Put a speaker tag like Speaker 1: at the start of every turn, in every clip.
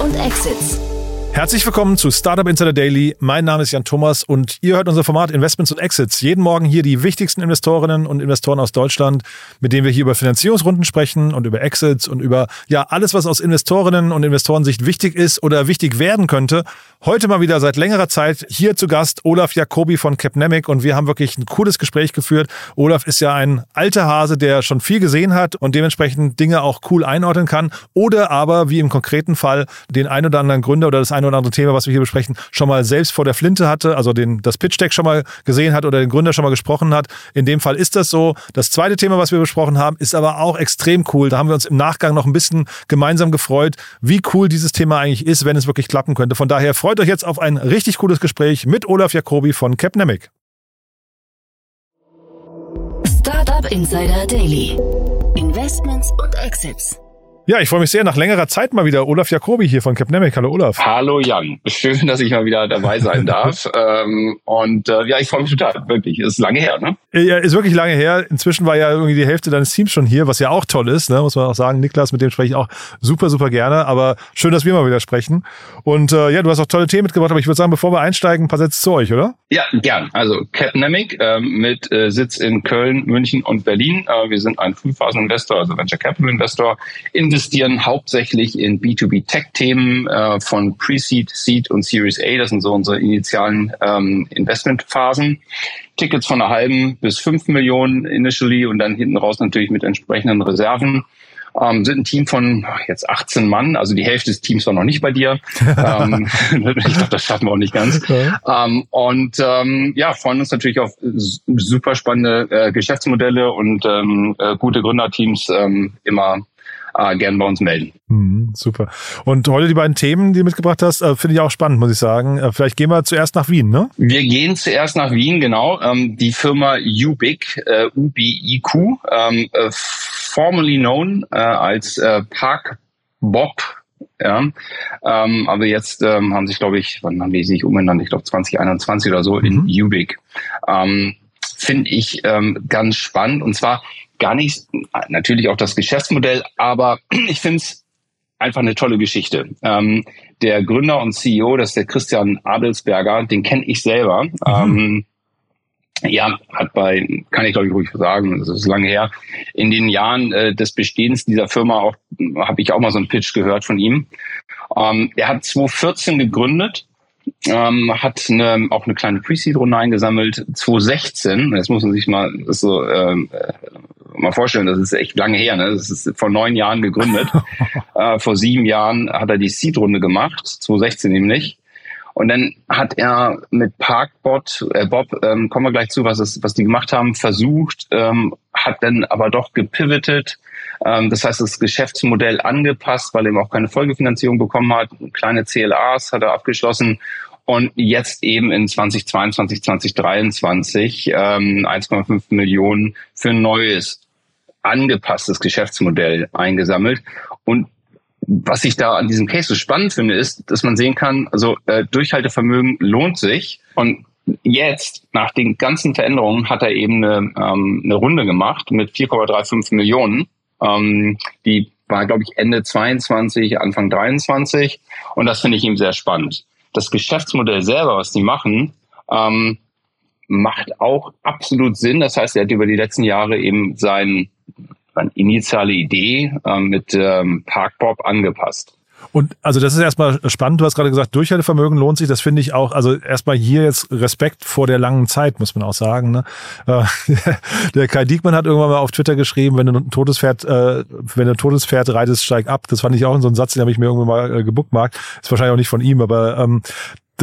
Speaker 1: und Exits.
Speaker 2: Herzlich willkommen zu Startup Insider Daily. Mein Name ist Jan Thomas und ihr hört unser Format Investments und Exits. Jeden Morgen hier die wichtigsten Investorinnen und Investoren aus Deutschland, mit denen wir hier über Finanzierungsrunden sprechen und über Exits und über ja alles, was aus Investorinnen und Investorensicht wichtig ist oder wichtig werden könnte. Heute mal wieder seit längerer Zeit hier zu Gast Olaf Jacobi von Capnemic und wir haben wirklich ein cooles Gespräch geführt. Olaf ist ja ein alter Hase, der schon viel gesehen hat und dementsprechend Dinge auch cool einordnen kann oder aber wie im konkreten Fall den ein oder anderen Gründer oder das ein oder andere Thema, was wir hier besprechen, schon mal selbst vor der Flinte hatte, also den, das Pitch Deck schon mal gesehen hat oder den Gründer schon mal gesprochen hat. In dem Fall ist das so. Das zweite Thema, was wir besprochen haben, ist aber auch extrem cool. Da haben wir uns im Nachgang noch ein bisschen gemeinsam gefreut, wie cool dieses Thema eigentlich ist, wenn es wirklich klappen könnte. Von daher freut euch jetzt auf ein richtig cooles Gespräch mit Olaf Jacobi von Capnemic.
Speaker 1: Startup Insider Daily. Investments und Exits.
Speaker 2: Ja, ich freue mich sehr. Nach längerer Zeit mal wieder Olaf Jacobi hier von Capnemic. Hallo Olaf.
Speaker 3: Hallo Jan. Schön, dass ich mal wieder dabei sein darf. ähm, und äh, ja, ich freue mich total. Wirklich. Ist lange her, ne?
Speaker 2: Ja, ist wirklich lange her. Inzwischen war ja irgendwie die Hälfte deines Teams schon hier, was ja auch toll ist, ne? muss man auch sagen. Niklas, mit dem spreche ich auch super, super gerne. Aber schön, dass wir mal wieder sprechen. Und äh, ja, du hast auch tolle Themen mitgebracht. Aber ich würde sagen, bevor wir einsteigen, ein paar Sätze zu euch, oder?
Speaker 3: Ja, gern. Also Capnemic ähm, mit äh, Sitz in Köln, München und Berlin. Äh, wir sind ein Frühphasen-Investor, also Venture Capital Investor, investieren hauptsächlich in B2B-Tech-Themen äh, von Pre-Seed, Seed und Series A. Das sind so unsere initialen ähm, Investmentphasen. Tickets von einer halben bis fünf Millionen initially und dann hinten raus natürlich mit entsprechenden Reserven. Ähm, sind ein Team von jetzt 18 Mann, also die Hälfte des Teams war noch nicht bei dir. ähm, ich glaube, das schaffen wir auch nicht ganz. Ja. Ähm, und ähm, ja, freuen uns natürlich auf super spannende äh, Geschäftsmodelle und ähm, äh, gute Gründerteams ähm, immer äh, gern bei uns melden.
Speaker 2: Mhm, super. Und heute die beiden Themen, die du mitgebracht hast, äh, finde ich auch spannend, muss ich sagen. Äh, vielleicht gehen wir zuerst nach Wien, ne?
Speaker 3: Wir gehen zuerst nach Wien, genau. Ähm, die Firma Ubiq, äh, U-B-I-Q, ähm, äh, formerly known äh, als äh, Park Bob ja, ähm, aber jetzt ähm, haben sich, glaube ich, wann haben die sich umbenannt? Ich glaube 2021 oder so in mhm. Ubic. Ähm, Finde ich ähm, ganz spannend. Und zwar gar nicht, natürlich auch das Geschäftsmodell, aber ich finde es einfach eine tolle Geschichte. Ähm, der Gründer und CEO, das ist der Christian Adelsberger, den kenne ich selber. Mhm. Ähm, ja, hat bei, kann ich glaube ich ruhig sagen, das ist lange her, in den Jahren äh, des Bestehens dieser Firma auch, habe ich auch mal so einen Pitch gehört von ihm. Ähm, er hat 2014 gegründet ähm, hat eine, auch eine kleine Pre-Seed-Runde eingesammelt. 2016, das muss man sich mal so ähm, äh, mal vorstellen, das ist echt lange her. Ne? Das ist vor neun Jahren gegründet. äh, vor sieben Jahren hat er die Seed-Runde gemacht, 2016 nämlich. Und dann hat er mit Parkbot, äh, Bob, ähm, kommen wir gleich zu, was, es, was die gemacht haben, versucht, ähm, hat dann aber doch gepivotet. Ähm, das heißt, das Geschäftsmodell angepasst, weil er eben auch keine Folgefinanzierung bekommen hat. Kleine CLAs hat er abgeschlossen und jetzt eben in 2022, 2023 ähm, 1,5 Millionen für ein neues angepasstes Geschäftsmodell eingesammelt. Und was ich da an diesem Case so spannend finde, ist, dass man sehen kann, also äh, Durchhaltevermögen lohnt sich. Und jetzt, nach den ganzen Veränderungen, hat er eben eine, ähm, eine Runde gemacht mit 4,35 Millionen. Ähm, die war, glaube ich, Ende 22, Anfang 23. Und das finde ich ihm sehr spannend das Geschäftsmodell selber, was die machen, ähm, macht auch absolut Sinn. Das heißt, er hat über die letzten Jahre eben sein, seine initiale Idee ähm, mit ähm, Parkbob angepasst.
Speaker 2: Und also das ist erstmal spannend. Du hast gerade gesagt, Durchhaltevermögen lohnt sich. Das finde ich auch. Also erstmal hier jetzt Respekt vor der langen Zeit, muss man auch sagen. Ne? Äh, der Kai Diekmann hat irgendwann mal auf Twitter geschrieben, wenn du ein totes Pferd, äh, wenn du ein totes Pferd reitest, steig ab. Das fand ich auch in so einem Satz, den habe ich mir irgendwann mal äh, gebuckt. Ist wahrscheinlich auch nicht von ihm, aber ähm,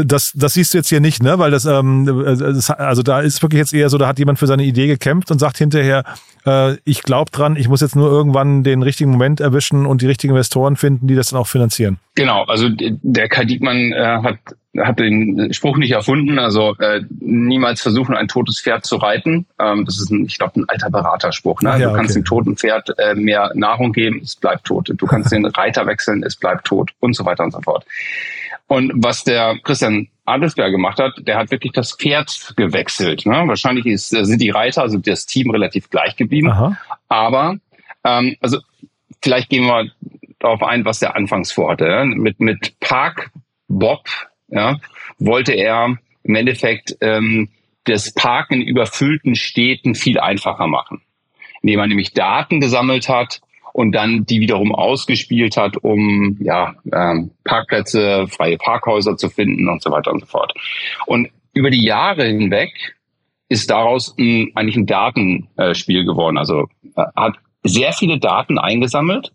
Speaker 2: das, das siehst du jetzt hier nicht, ne? Weil das, ähm, das, also da ist wirklich jetzt eher so, da hat jemand für seine Idee gekämpft und sagt hinterher, äh, ich glaube dran, ich muss jetzt nur irgendwann den richtigen Moment erwischen und die richtigen Investoren finden, die das dann auch finanzieren.
Speaker 3: Genau, also der Kai Diekmann äh, hat hat den Spruch nicht erfunden, also äh, niemals versuchen, ein totes Pferd zu reiten. Ähm, das ist, ein, ich glaube, ein alter Beraterspruch. Ne? Ah, ja, du kannst okay. dem toten Pferd äh, mehr Nahrung geben, es bleibt tot. Du kannst den Reiter wechseln, es bleibt tot und so weiter und so fort. Und was der Christian Adelsberg gemacht hat, der hat wirklich das Pferd gewechselt. Ne? Wahrscheinlich ist, sind die Reiter, also das Team relativ gleich geblieben. Aha. Aber ähm, also vielleicht gehen wir darauf ein, was er anfangs vorhatte. Mit, mit Park Bob ja, wollte er im Endeffekt ähm, das Parken in überfüllten Städten viel einfacher machen, indem man nämlich Daten gesammelt hat und dann die wiederum ausgespielt hat, um ja, ähm, Parkplätze, freie Parkhäuser zu finden und so weiter und so fort. Und über die Jahre hinweg ist daraus ein, eigentlich ein Datenspiel geworden. Also äh, hat sehr viele Daten eingesammelt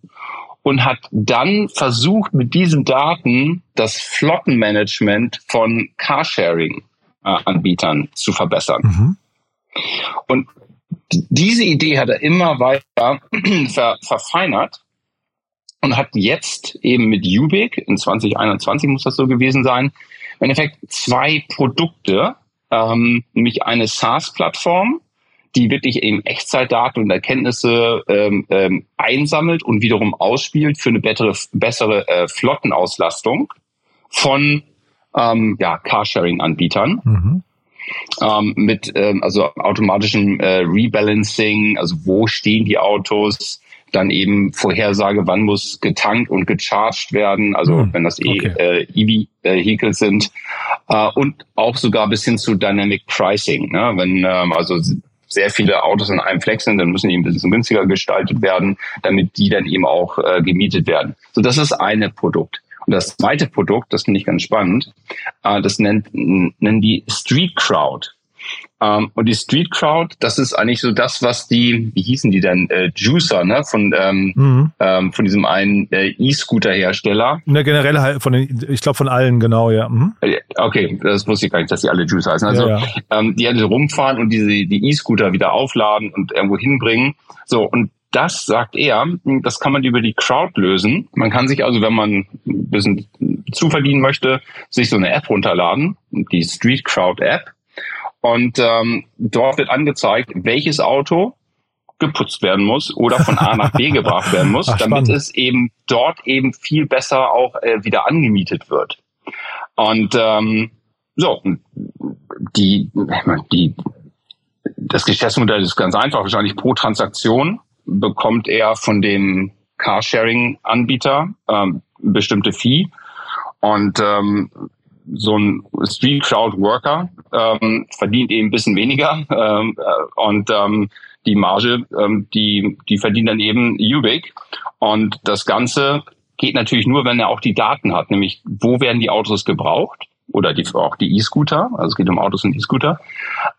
Speaker 3: und hat dann versucht, mit diesen Daten das Flottenmanagement von Carsharing-Anbietern zu verbessern. Mhm. Und diese Idee hat er immer weiter ver verfeinert und hat jetzt eben mit Ubik, in 2021 muss das so gewesen sein, im Endeffekt zwei Produkte, ähm, nämlich eine SaaS-Plattform, die wirklich eben Echtzeitdaten und Erkenntnisse ähm, ähm, einsammelt und wiederum ausspielt für eine bessere, bessere äh, Flottenauslastung von ähm, ja, Carsharing-Anbietern. Mhm. Ähm, mit ähm, also automatischem äh, Rebalancing, also wo stehen die Autos, dann eben Vorhersage, wann muss getankt und gecharged werden, also mhm. wenn das eh okay. äh, EV-Vehicles sind äh, und auch sogar bis hin zu Dynamic Pricing, ne? wenn ähm, also sehr viele Autos in einem Flex sind, dann müssen die ein bisschen günstiger gestaltet werden, damit die dann eben auch äh, gemietet werden. So, das ist eine Produkt. Und das zweite Produkt, das finde ich ganz spannend, äh, das nennt, nennen die Street Crowd. Ähm, und die Street Crowd, das ist eigentlich so das, was die, wie hießen die denn, äh, Juicer, ne, von ähm, mhm. ähm, von diesem einen äh, E-Scooter-Hersteller.
Speaker 2: Ne, generell halt von den, ich glaube von allen, genau, ja. Mhm.
Speaker 3: Äh, okay, das wusste ich gar nicht, dass die alle Juicer heißen. Also
Speaker 2: ja,
Speaker 3: ja. Ähm, die halt rumfahren und diese die E-Scooter wieder aufladen und irgendwo hinbringen. So und das sagt er, das kann man über die Crowd lösen. Man kann sich also, wenn man ein bisschen zuverdienen möchte, sich so eine App runterladen, die Street Crowd App und ähm, dort wird angezeigt, welches Auto geputzt werden muss oder von A nach B gebracht werden muss, Ach, damit es eben dort eben viel besser auch äh, wieder angemietet wird. Und ähm, so, die, die, das Geschäftsmodell ist ganz einfach. Wahrscheinlich pro Transaktion bekommt er von dem Carsharing-Anbieter ähm, bestimmte Fee. Und ähm, so ein Street Crowd Worker ähm, verdient eben ein bisschen weniger ähm, äh, und ähm, die Marge, ähm, die, die verdient dann eben Ubik. Und das Ganze geht natürlich nur, wenn er auch die Daten hat, nämlich wo werden die Autos gebraucht oder die, auch die E-Scooter, also es geht um Autos und E-Scooter.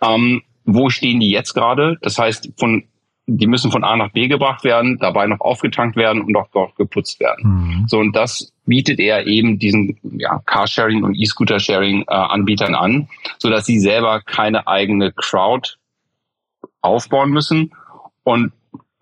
Speaker 3: Ähm, wo stehen die jetzt gerade? Das heißt, von die müssen von A nach B gebracht werden, dabei noch aufgetankt werden und auch dort geputzt werden. Mhm. So und das bietet er eben diesen ja, Carsharing und E-Scooter-Sharing äh, an, so dass sie selber keine eigene Crowd aufbauen müssen und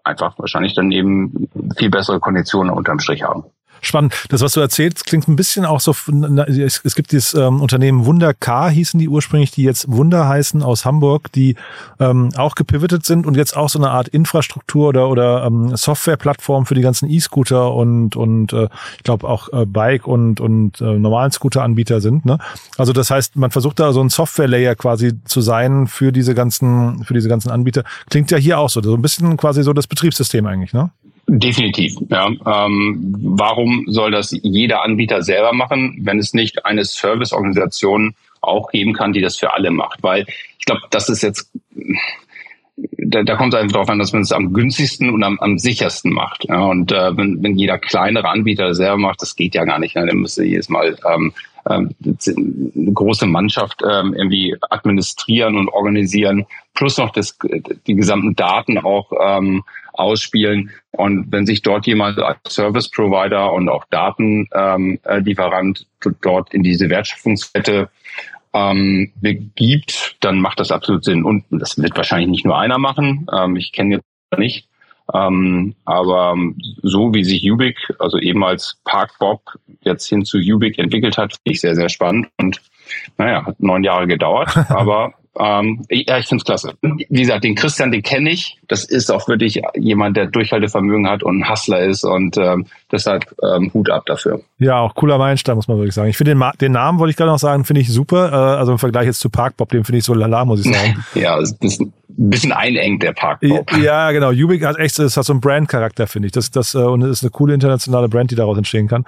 Speaker 3: einfach wahrscheinlich dann eben viel bessere Konditionen unterm Strich haben
Speaker 2: spannend. Das, was du erzählst, klingt ein bisschen auch so, es, gibt dieses ähm, Unternehmen Wunder Car, hießen die ursprünglich, die jetzt Wunder heißen aus Hamburg, die ähm, auch gepivotet sind und jetzt auch so eine Art Infrastruktur oder, oder ähm, Softwareplattform für die ganzen E-Scooter und, und äh, ich glaube auch äh, Bike und, und äh, normalen Scooter-Anbieter sind. Ne? Also das heißt, man versucht da so ein Software-Layer quasi zu sein für diese ganzen, für diese ganzen Anbieter. Klingt ja hier auch so, so ein bisschen quasi so das Betriebssystem eigentlich, ne?
Speaker 3: Definitiv. Ja. Ähm, warum soll das jeder Anbieter selber machen, wenn es nicht eine Serviceorganisation auch geben kann, die das für alle macht? Weil ich glaube, das ist jetzt, da, da kommt es einfach darauf an, dass man es am günstigsten und am, am sichersten macht. Ja. Und äh, wenn, wenn jeder kleinere Anbieter selber macht, das geht ja gar nicht. Ne? Dann müsste jedes Mal ähm, ähm, eine große Mannschaft ähm, irgendwie administrieren und organisieren, plus noch das, die gesamten Daten auch ähm, ausspielen. Und wenn sich dort jemand als Service Provider und auch Datenlieferant dort in diese Wertschöpfungskette ähm, begibt, dann macht das absolut Sinn. Und das wird wahrscheinlich nicht nur einer machen. Ähm, ich kenne jetzt nicht. Ähm, aber so wie sich Ubik, also eben als Parkbob jetzt hin zu Ubik entwickelt hat, finde ich sehr, sehr spannend. Und naja, hat neun Jahre gedauert, aber ähm, ja, ich finde es klasse. Wie gesagt, den Christian, den kenne ich. Das ist auch wirklich jemand, der Durchhaltevermögen hat und ein Hustler ist und ähm, deshalb ähm, Hut ab dafür.
Speaker 2: Ja, auch cooler Meilenstein, muss man wirklich sagen. Ich finde den, den, Namen, wollte ich gerade noch sagen, finde ich super. Äh, also im Vergleich jetzt zu Parkbob, den finde ich so lala, muss ich sagen.
Speaker 3: ja, das, ein bisschen einengt, der Parkbau.
Speaker 2: Ja, genau. Ubik hat echt, das hat so einen Brand-Charakter, finde ich. Das, das, äh, und es ist eine coole internationale Brand, die daraus entstehen kann.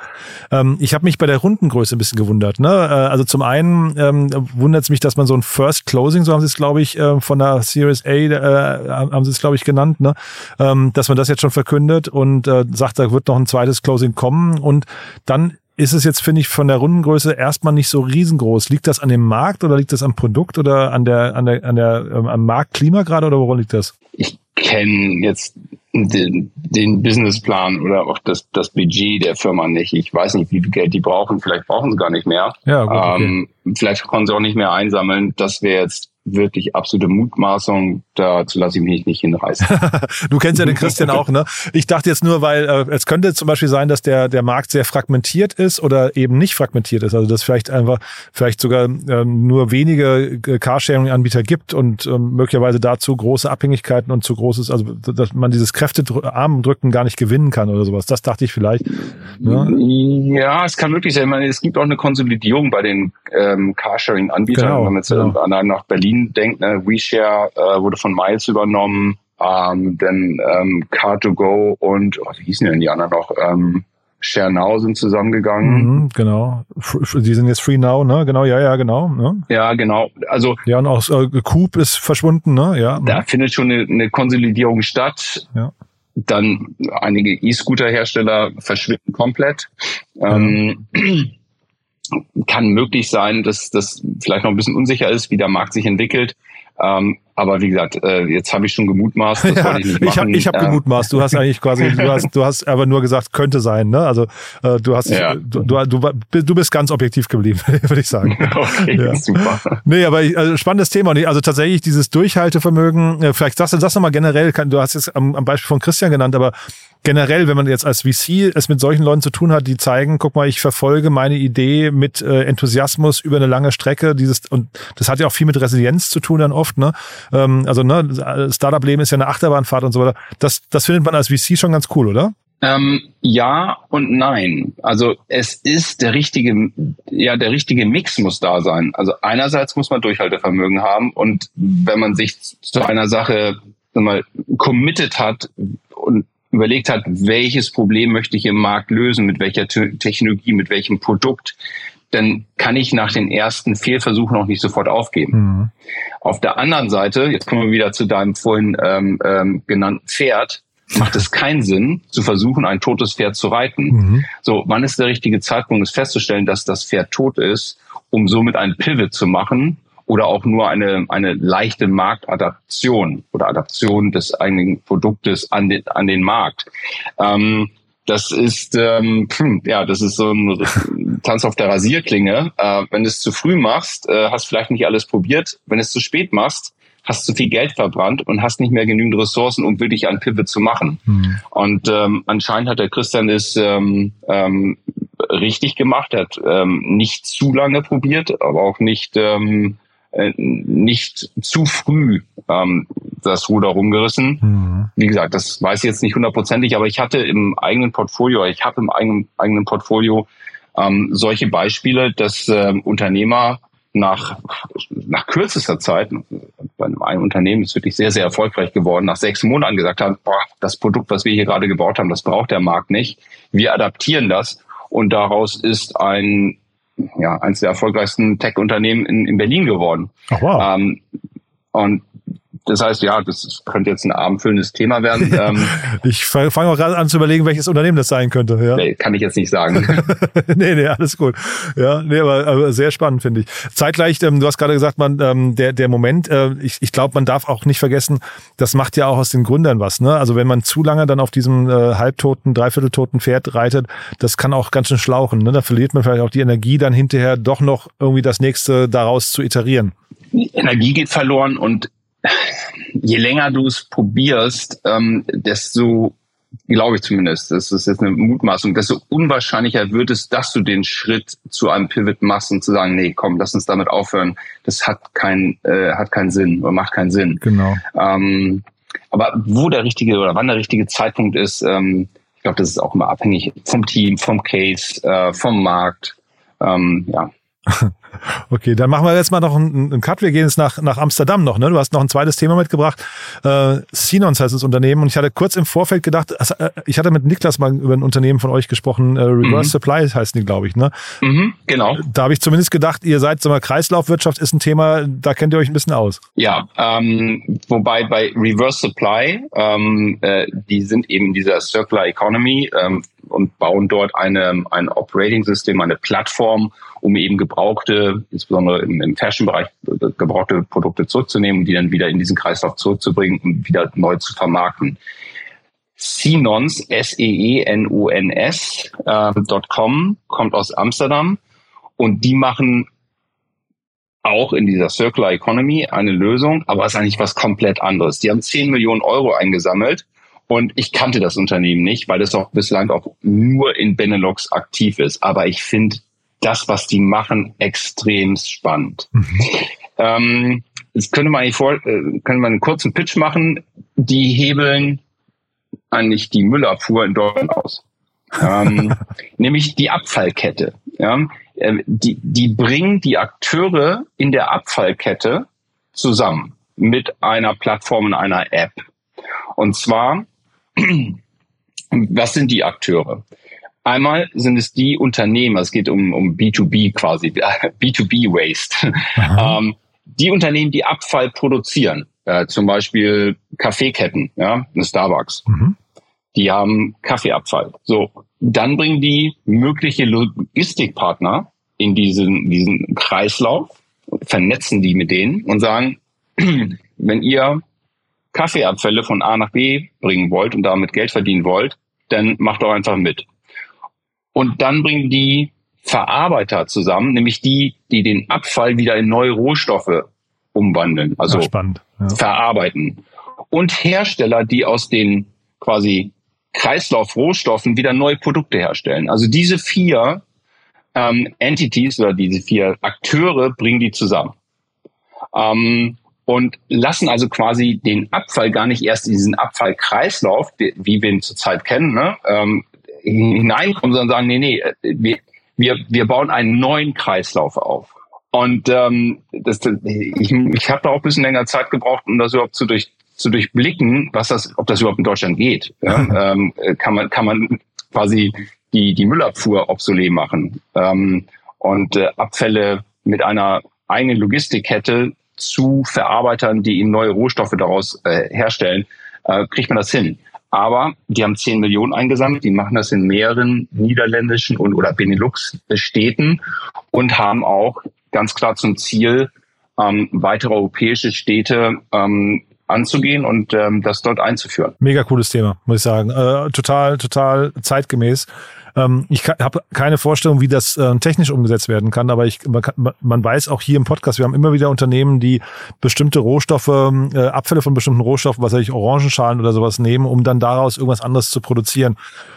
Speaker 2: Ähm, ich habe mich bei der Rundengröße ein bisschen gewundert. Ne? Äh, also zum einen ähm, wundert es mich, dass man so ein First Closing, so haben sie es, glaube ich, äh, von der Series A, äh, haben sie es, glaube ich, genannt, ne? ähm, dass man das jetzt schon verkündet und äh, sagt, da wird noch ein zweites Closing kommen. Und dann ist es jetzt, finde ich, von der Rundengröße erstmal nicht so riesengroß. Liegt das an dem Markt oder liegt das am Produkt oder an der, an der, an der, ähm, am Marktklima gerade oder woran liegt das?
Speaker 3: Ich kenne jetzt den, den Businessplan oder auch das, das Budget der Firma nicht. Ich weiß nicht, wie viel Geld die brauchen. Vielleicht brauchen sie gar nicht mehr. Ja, gut, okay. ähm, vielleicht konnten sie auch nicht mehr einsammeln. Das wäre jetzt wirklich absolute Mutmaßung, dazu lasse ich mich nicht hinreißen.
Speaker 2: du kennst ja den Christian auch, ne? Ich dachte jetzt nur, weil äh, es könnte zum Beispiel sein, dass der, der Markt sehr fragmentiert ist oder eben nicht fragmentiert ist. Also dass vielleicht einfach vielleicht sogar ähm, nur wenige äh, Carsharing-Anbieter gibt und ähm, möglicherweise dazu große Abhängigkeiten und zu großes, also dass man dieses Kräftearmdrücken gar nicht gewinnen kann oder sowas. Das dachte ich vielleicht.
Speaker 3: Ne? Ja, es kann möglich sein. Meine, es gibt auch eine Konsolidierung bei den ähm, Carsharing-Anbietern. Genau, Wenn man jetzt genau. an nach Berlin denkt, ne? WeShare äh, wurde von Miles übernommen, ähm, dann ähm, Car2Go und oh, wie hießen denn die anderen noch? Ähm, Share Now sind zusammengegangen.
Speaker 2: Mhm, genau. Die sind jetzt Free Now, ne? Genau, ja, ja, genau. Ne?
Speaker 3: Ja, genau. Also
Speaker 2: ja, und auch äh, Coop ist verschwunden, ne? Ja.
Speaker 3: Da findet schon eine, eine Konsolidierung statt. Ja. Dann einige E-Scooter-Hersteller verschwinden komplett. Ja. Ähm, kann möglich sein, dass das vielleicht noch ein bisschen unsicher ist, wie der Markt sich entwickelt. Ähm, aber wie gesagt, äh, jetzt habe ich schon gemutmaßt. Das
Speaker 2: ja, ich nicht ich habe ich hab äh, gemutmaßt. Du hast eigentlich quasi, du hast, du hast aber nur gesagt, könnte sein. Ne? Also äh, du hast, ja. du, du, du bist ganz objektiv geblieben, würde ich sagen. Okay, ja. super. Nee, aber also, spannendes Thema. Also tatsächlich dieses Durchhaltevermögen. Äh, vielleicht sagst du das nochmal generell. Du hast es am, am Beispiel von Christian genannt, aber generell, wenn man jetzt als VC es mit solchen Leuten zu tun hat, die zeigen, guck mal, ich verfolge meine Idee mit äh, Enthusiasmus über eine lange Strecke. Dieses und das hat ja auch viel mit Resilienz zu tun dann oft. Ne? Ähm, also ne, Startup-Leben ist ja eine Achterbahnfahrt und so weiter. Das, das findet man als VC schon ganz cool, oder?
Speaker 3: Ähm, ja und nein. Also es ist der richtige, ja, der richtige Mix muss da sein. Also einerseits muss man Durchhaltevermögen haben und wenn man sich zu einer Sache mal committed hat und überlegt hat, welches Problem möchte ich im Markt lösen, mit welcher Technologie, mit welchem Produkt, dann kann ich nach den ersten Fehlversuchen auch nicht sofort aufgeben. Mhm. Auf der anderen Seite, jetzt kommen wir wieder zu deinem vorhin ähm, ähm, genannten Pferd, macht es keinen Sinn, zu versuchen, ein totes Pferd zu reiten. Mhm. So, wann ist der richtige Zeitpunkt, es festzustellen, dass das Pferd tot ist, um somit einen Pivot zu machen oder auch nur eine, eine leichte Marktadaption oder Adaption des eigenen Produktes an den, an den Markt. Ähm, das ist ähm, ja, das ist so ein Tanz auf der Rasierklinge. Äh, wenn du es zu früh machst, äh, hast vielleicht nicht alles probiert. Wenn du es zu spät machst, hast du viel Geld verbrannt und hast nicht mehr genügend Ressourcen, um wirklich ein Pivot zu machen. Mhm. Und ähm, anscheinend hat der Christian es ähm, ähm, richtig gemacht. Er hat ähm, nicht zu lange probiert, aber auch nicht ähm, äh, nicht zu früh ähm, das Ruder rumgerissen. Mhm. Wie gesagt, das weiß ich jetzt nicht hundertprozentig, aber ich hatte im eigenen Portfolio, ich habe im eigenen, eigenen Portfolio ähm, solche Beispiele, dass ähm, Unternehmer nach, nach kürzester Zeit, bei einem, einem Unternehmen ist wirklich sehr, sehr erfolgreich geworden, nach sechs Monaten gesagt haben, boah, das Produkt, was wir hier gerade gebaut haben, das braucht der Markt nicht. Wir adaptieren das und daraus ist ein ja, eines der erfolgreichsten Tech-Unternehmen in, in Berlin geworden. Ach, wow. Ähm, und das heißt, ja, das könnte jetzt ein abendfüllendes Thema werden.
Speaker 2: Ähm, ich fange auch gerade an zu überlegen, welches Unternehmen das sein könnte. Ja.
Speaker 3: Nee, kann ich jetzt nicht sagen.
Speaker 2: nee, nee, alles gut. Ja, nee, aber, aber sehr spannend, finde ich. Zeitgleich, ähm, du hast gerade gesagt, man, ähm, der, der Moment, äh, ich, ich glaube, man darf auch nicht vergessen, das macht ja auch aus den Gründern was. Ne? Also wenn man zu lange dann auf diesem äh, halbtoten, dreivierteltoten Pferd reitet, das kann auch ganz schön schlauchen. Ne? Da verliert man vielleicht auch die Energie, dann hinterher doch noch irgendwie das nächste daraus zu iterieren.
Speaker 3: Energie geht verloren und je länger du es probierst, ähm, desto, glaube ich zumindest, das ist jetzt eine Mutmaßung, desto unwahrscheinlicher wird es, dass du den Schritt zu einem Pivot machst und zu sagen, nee, komm, lass uns damit aufhören. Das hat keinen, äh, hat keinen Sinn oder macht keinen Sinn.
Speaker 2: Genau.
Speaker 3: Ähm, aber wo der richtige oder wann der richtige Zeitpunkt ist, ähm, ich glaube, das ist auch immer abhängig vom Team, vom Case, äh, vom Markt. Ähm, ja.
Speaker 2: Okay, dann machen wir jetzt mal noch einen, einen Cut. Wir gehen jetzt nach, nach Amsterdam noch. Ne? Du hast noch ein zweites Thema mitgebracht. Äh, Sinons heißt das Unternehmen. Und ich hatte kurz im Vorfeld gedacht, also, ich hatte mit Niklas mal über ein Unternehmen von euch gesprochen. Äh, Reverse mhm. Supply heißen die, glaube ich. Ne?
Speaker 3: Mhm, genau.
Speaker 2: Da habe ich zumindest gedacht, ihr seid, sag mal, Kreislaufwirtschaft ist ein Thema, da kennt ihr euch ein bisschen aus.
Speaker 3: Ja, ähm, wobei bei Reverse Supply, ähm, äh, die sind eben dieser Circular Economy ähm, und bauen dort eine, ein Operating-System, eine Plattform, um eben gebrauchte, insbesondere im, im Fashion-Bereich, gebrauchte Produkte zurückzunehmen und die dann wieder in diesen Kreislauf zurückzubringen und wieder neu zu vermarkten. Senons, S-E-E-N-O-N-S, äh, .com, kommt aus Amsterdam und die machen auch in dieser Circular Economy eine Lösung, aber es ist eigentlich was komplett anderes. Die haben 10 Millionen Euro eingesammelt und ich kannte das Unternehmen nicht, weil es auch bislang auch nur in Benelux aktiv ist. Aber ich finde das, was die machen, extrem spannend. Mhm. Ähm, jetzt könnte man eigentlich vor, äh, könnte man einen kurzen Pitch machen. Die hebeln eigentlich die Müllabfuhr in Deutschland aus. ähm, nämlich die Abfallkette. Ja? Ähm, die, die bringen die Akteure in der Abfallkette zusammen mit einer Plattform und einer App. Und zwar, was sind die Akteure? Einmal sind es die Unternehmer, es geht um, um B2B quasi, B2B Waste. ähm, die Unternehmen, die Abfall produzieren, äh, zum Beispiel Kaffeeketten, ja, eine Starbucks. Mhm. Die haben Kaffeeabfall. So, dann bringen die mögliche Logistikpartner in diesen, diesen Kreislauf, vernetzen die mit denen und sagen, wenn ihr Kaffeeabfälle von A nach B bringen wollt und damit Geld verdienen wollt, dann macht doch einfach mit. Und dann bringen die Verarbeiter zusammen, nämlich die, die den Abfall wieder in neue Rohstoffe umwandeln, also ja, ja. verarbeiten. Und Hersteller, die aus den quasi Kreislaufrohstoffen wieder neue Produkte herstellen. Also diese vier ähm, Entities oder diese vier Akteure bringen die zusammen. Ähm, und lassen also quasi den Abfall gar nicht erst in diesen Abfallkreislauf, wie wir ihn zurzeit kennen, ne, ähm, hineinkommen, sondern sagen, nee, nee, wir, wir, wir bauen einen neuen Kreislauf auf. Und ähm, das, ich, ich habe da auch ein bisschen länger Zeit gebraucht, um das überhaupt zu, durch, zu durchblicken, was das, ob das überhaupt in Deutschland geht. Ja? ähm, kann man kann man quasi die die Müllabfuhr obsolet machen ähm, und äh, Abfälle mit einer eigenen Logistikkette zu Verarbeitern, die eben neue Rohstoffe daraus äh, herstellen, äh, kriegt man das hin. Aber die haben 10 Millionen eingesammelt, die machen das in mehreren niederländischen und oder Benelux-Städten und haben auch ganz klar zum Ziel, ähm, weitere europäische Städte ähm, anzugehen und ähm, das dort einzuführen.
Speaker 2: Mega cooles Thema, muss ich sagen. Äh, total, total zeitgemäß. Ähm, ich habe keine Vorstellung, wie das äh, technisch umgesetzt werden kann, aber ich, man, kann, man weiß auch hier im Podcast, wir haben immer wieder Unternehmen, die bestimmte Rohstoffe, äh, Abfälle von bestimmten Rohstoffen, was weiß ich, Orangenschalen oder sowas nehmen, um dann daraus irgendwas anderes zu produzieren.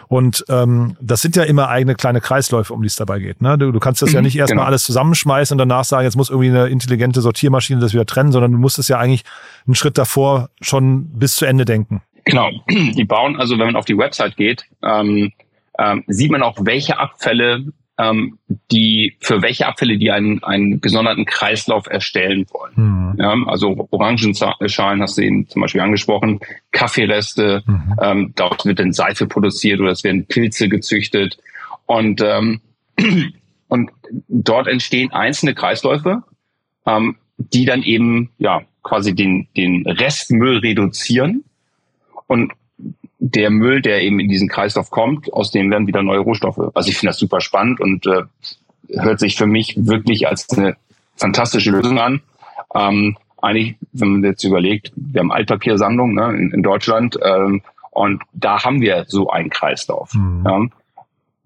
Speaker 2: Und ähm, das sind ja immer eigene kleine Kreisläufe, um die es dabei geht. Ne? Du, du kannst das mhm, ja nicht erstmal genau. alles zusammenschmeißen und danach sagen, jetzt muss irgendwie eine intelligente Sortiermaschine das wieder trennen, sondern du musst es ja eigentlich einen Schritt davor schon bis zu Ende denken.
Speaker 3: Genau, die bauen, also wenn man auf die Website geht, ähm, ähm, sieht man auch, welche Abfälle ähm, die für welche Abfälle die einen, einen gesonderten Kreislauf erstellen wollen. Mhm. Ja, also Orangenschalen hast du eben zum Beispiel angesprochen, Kaffeereste, mhm. ähm, dort wird dann Seife produziert oder es werden Pilze gezüchtet und ähm, und dort entstehen einzelne Kreisläufe, ähm, die dann eben ja quasi den den Restmüll reduzieren und der Müll, der eben in diesen Kreislauf kommt, aus dem werden wieder neue Rohstoffe. Also ich finde das super spannend und äh, hört sich für mich wirklich als eine fantastische Lösung an. Ähm, eigentlich, wenn man jetzt überlegt, wir haben Altpapiersammlung ne, in, in Deutschland ähm, und da haben wir so einen Kreislauf. Mhm. Ja,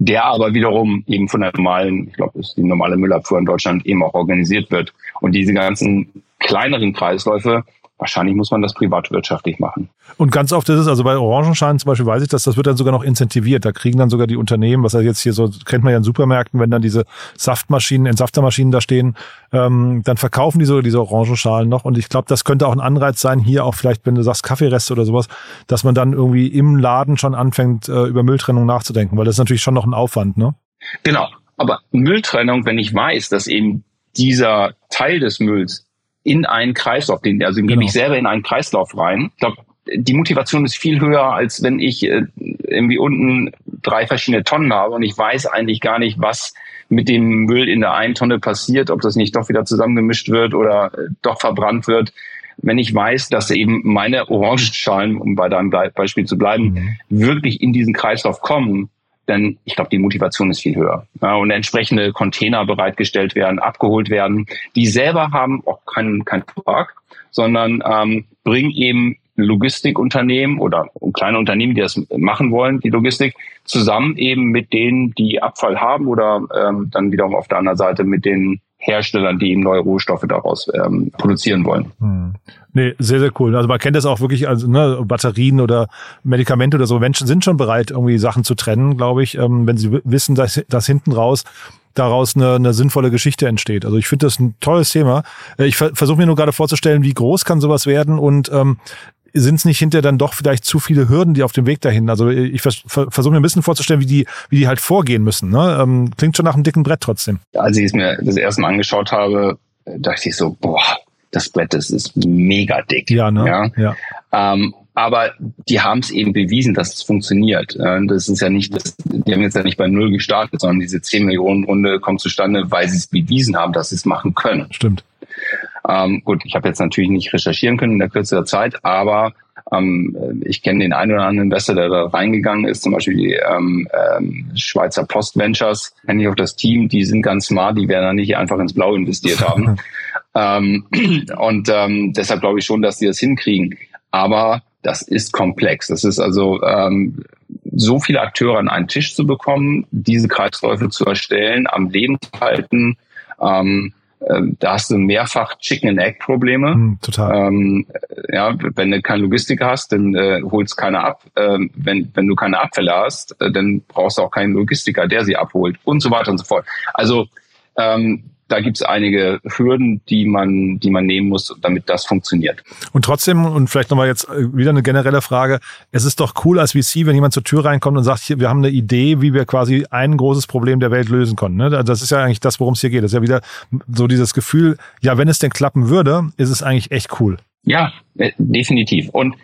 Speaker 3: der aber wiederum eben von der normalen, ich glaube, ist die normale Müllabfuhr in Deutschland eben auch organisiert wird. Und diese ganzen kleineren Kreisläufe, Wahrscheinlich muss man das privatwirtschaftlich machen.
Speaker 2: Und ganz oft ist es, also bei Orangenscheinen zum Beispiel weiß ich, dass das wird dann sogar noch incentiviert. Da kriegen dann sogar die Unternehmen, was er jetzt hier so, kennt man ja in Supermärkten, wenn dann diese Saftmaschinen, Entsaftermaschinen da stehen, ähm, dann verkaufen die sogar diese Orangenschalen noch. Und ich glaube, das könnte auch ein Anreiz sein, hier auch vielleicht, wenn du sagst Kaffeereste oder sowas, dass man dann irgendwie im Laden schon anfängt, äh, über Mülltrennung nachzudenken, weil das ist natürlich schon noch ein Aufwand, ne?
Speaker 3: Genau. Aber Mülltrennung, wenn ich weiß, dass eben dieser Teil des Mülls in einen Kreislauf, den, also genau. gebe ich selber in einen Kreislauf rein. Ich glaube, die Motivation ist viel höher, als wenn ich äh, irgendwie unten drei verschiedene Tonnen habe und ich weiß eigentlich gar nicht, was mit dem Müll in der einen Tonne passiert, ob das nicht doch wieder zusammengemischt wird oder äh, doch verbrannt wird. Wenn ich weiß, dass eben meine Orangenschalen, um bei deinem Beispiel zu bleiben, mhm. wirklich in diesen Kreislauf kommen, dann ich glaube, die Motivation ist viel höher. Ja, und entsprechende Container bereitgestellt werden, abgeholt werden. Die selber haben auch keinen kein Park, sondern ähm, bringen eben Logistikunternehmen oder kleine Unternehmen, die das machen wollen, die Logistik, zusammen eben mit denen, die Abfall haben oder ähm, dann wiederum auf der anderen Seite mit den Herstellern, die eben neue Rohstoffe daraus ähm, produzieren wollen. Hm.
Speaker 2: Nee, sehr, sehr cool. Also man kennt das auch wirklich, also ne, Batterien oder Medikamente oder so. Menschen sind schon bereit, irgendwie Sachen zu trennen, glaube ich, ähm, wenn sie wissen, dass, dass hinten raus daraus eine, eine sinnvolle Geschichte entsteht. Also ich finde das ein tolles Thema. Äh, ich versuche mir nur gerade vorzustellen, wie groß kann sowas werden und ähm, sind es nicht hinterher dann doch vielleicht zu viele Hürden, die auf dem Weg dahin? Also ich vers versuche mir ein bisschen vorzustellen, wie die, wie die halt vorgehen müssen. Ne? Ähm, klingt schon nach einem dicken Brett trotzdem.
Speaker 3: Als ich es mir das erste Mal angeschaut habe, dachte ich so, boah, das Brett, das ist mega dick.
Speaker 2: Ja, ne?
Speaker 3: Ja. ja. Ähm, aber die haben es eben bewiesen, dass es funktioniert. Das ist ja nicht, das, die haben jetzt ja nicht bei Null gestartet, sondern diese 10 Millionen Runde kommt zustande, weil sie es bewiesen haben, dass sie es machen können.
Speaker 2: Stimmt.
Speaker 3: Ähm, gut, ich habe jetzt natürlich nicht recherchieren können in der Kürze der Zeit, aber ähm, ich kenne den einen oder anderen Investor, der da reingegangen ist, zum Beispiel die ähm, ähm, Schweizer Post Ventures, kenne ich auch das Team, die sind ganz smart, die werden da nicht einfach ins Blau investiert haben. ähm, und ähm, deshalb glaube ich schon, dass die das hinkriegen. Aber das ist komplex. Das ist also ähm, so viele Akteure an einen Tisch zu bekommen, diese Kreisläufe zu erstellen, am Leben zu halten. Ähm, ähm, da hast du mehrfach Chicken-and-Egg-Probleme.
Speaker 2: Mm, total. Ähm,
Speaker 3: ja, wenn du keine Logistik hast, dann äh, holst keiner ab. Ähm, wenn, wenn du keine Abfälle hast, äh, dann brauchst du auch keinen Logistiker, der sie abholt und so weiter und so fort. Also ähm, da gibt es einige Hürden, die man, die man nehmen muss, damit das funktioniert.
Speaker 2: Und trotzdem, und vielleicht nochmal jetzt äh, wieder eine generelle Frage, es ist doch cool als VC, wenn jemand zur Tür reinkommt und sagt, wir haben eine Idee, wie wir quasi ein großes Problem der Welt lösen können. Ne? Das ist ja eigentlich das, worum es hier geht. Das ist ja wieder so dieses Gefühl, ja, wenn es denn klappen würde, ist es eigentlich echt cool.
Speaker 3: Ja, äh, definitiv. Und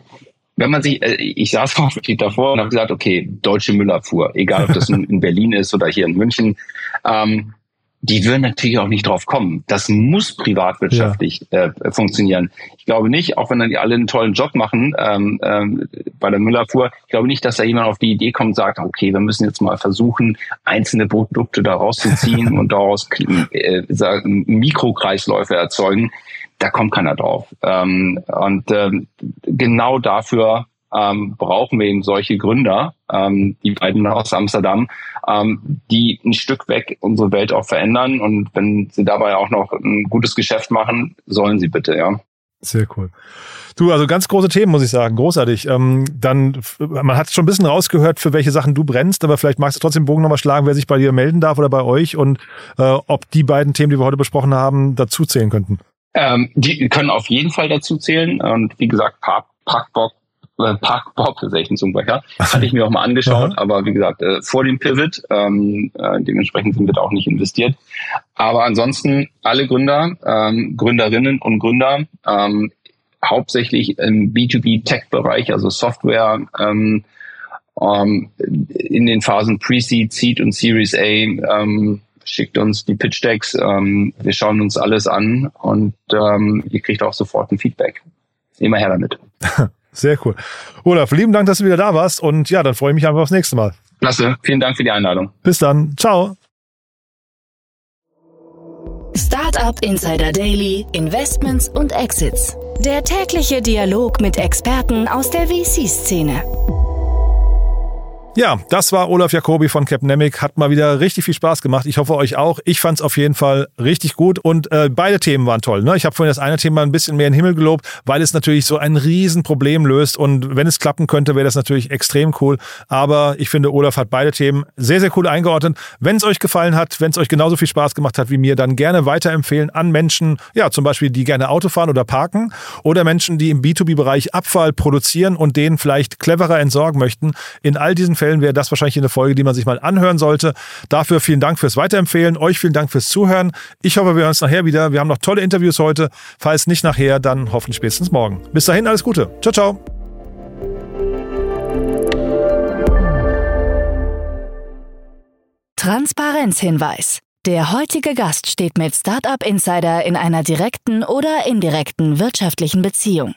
Speaker 3: wenn man sich, äh, ich saß auch davor und habe gesagt, okay, deutsche Müllabfuhr, egal ob das in Berlin ist oder hier in München, ähm, die würden natürlich auch nicht drauf kommen. Das muss privatwirtschaftlich ja. äh, funktionieren. Ich glaube nicht, auch wenn dann die alle einen tollen Job machen ähm, ähm, bei der Müllabfuhr, ich glaube nicht, dass da jemand auf die Idee kommt und sagt, okay, wir müssen jetzt mal versuchen, einzelne Produkte da rauszuziehen und daraus äh, sagen, Mikrokreisläufe erzeugen. Da kommt keiner drauf. Ähm, und ähm, genau dafür ähm, brauchen wir eben solche Gründer, ähm, die beiden aus Amsterdam, ähm, die ein Stück weg unsere Welt auch verändern. Und wenn sie dabei auch noch ein gutes Geschäft machen, sollen sie bitte, ja.
Speaker 2: Sehr cool. Du, also ganz große Themen, muss ich sagen. Großartig. Ähm, dann, man hat schon ein bisschen rausgehört, für welche Sachen du brennst, aber vielleicht magst du trotzdem den Bogen nochmal schlagen, wer sich bei dir melden darf oder bei euch und äh, ob die beiden Themen, die wir heute besprochen haben, dazu zählen könnten.
Speaker 3: Ähm, die können auf jeden Fall dazu zählen. Und wie gesagt, Parkbock Park Bob, das ist echt ein Zungenbrecher, hatte ich mir auch mal angeschaut, aber wie gesagt, äh, vor dem Pivot, ähm, äh, dementsprechend sind wir da auch nicht investiert. Aber ansonsten alle Gründer, ähm, Gründerinnen und Gründer, ähm, hauptsächlich im B2B-Tech-Bereich, also Software, ähm, ähm, in den Phasen Pre-Seed, Seed und Series A, ähm, schickt uns die Pitch Decks, ähm, wir schauen uns alles an und ähm, ihr kriegt auch sofort ein Feedback. Immer her damit.
Speaker 2: Sehr cool. Olaf, lieben Dank, dass du wieder da warst und ja, dann freue ich mich einfach aufs nächste Mal.
Speaker 3: Klasse, vielen Dank für die Einladung.
Speaker 2: Bis dann. Ciao.
Speaker 1: Startup Insider Daily, Investments und Exits. Der tägliche Dialog mit Experten aus der VC-Szene.
Speaker 2: Ja, das war Olaf Jacobi von Capnemic. Hat mal wieder richtig viel Spaß gemacht. Ich hoffe euch auch. Ich fand es auf jeden Fall richtig gut und äh, beide Themen waren toll. Ne? Ich habe vorhin das eine Thema ein bisschen mehr in den Himmel gelobt, weil es natürlich so ein Riesenproblem löst und wenn es klappen könnte, wäre das natürlich extrem cool. Aber ich finde, Olaf hat beide Themen sehr, sehr cool eingeordnet. Wenn es euch gefallen hat, wenn es euch genauso viel Spaß gemacht hat wie mir, dann gerne weiterempfehlen an Menschen, ja zum Beispiel, die gerne Auto fahren oder parken oder Menschen, die im B2B-Bereich Abfall produzieren und den vielleicht cleverer entsorgen möchten. In all diesen Fällen Fällen wäre das wahrscheinlich eine Folge, die man sich mal anhören sollte. Dafür vielen Dank fürs Weiterempfehlen. Euch vielen Dank fürs Zuhören. Ich hoffe, wir hören uns nachher wieder. Wir haben noch tolle Interviews heute. Falls nicht nachher, dann hoffentlich spätestens morgen. Bis dahin, alles Gute. Ciao, ciao.
Speaker 1: Transparenzhinweis. Der heutige Gast steht mit Startup Insider in einer direkten oder indirekten wirtschaftlichen Beziehung.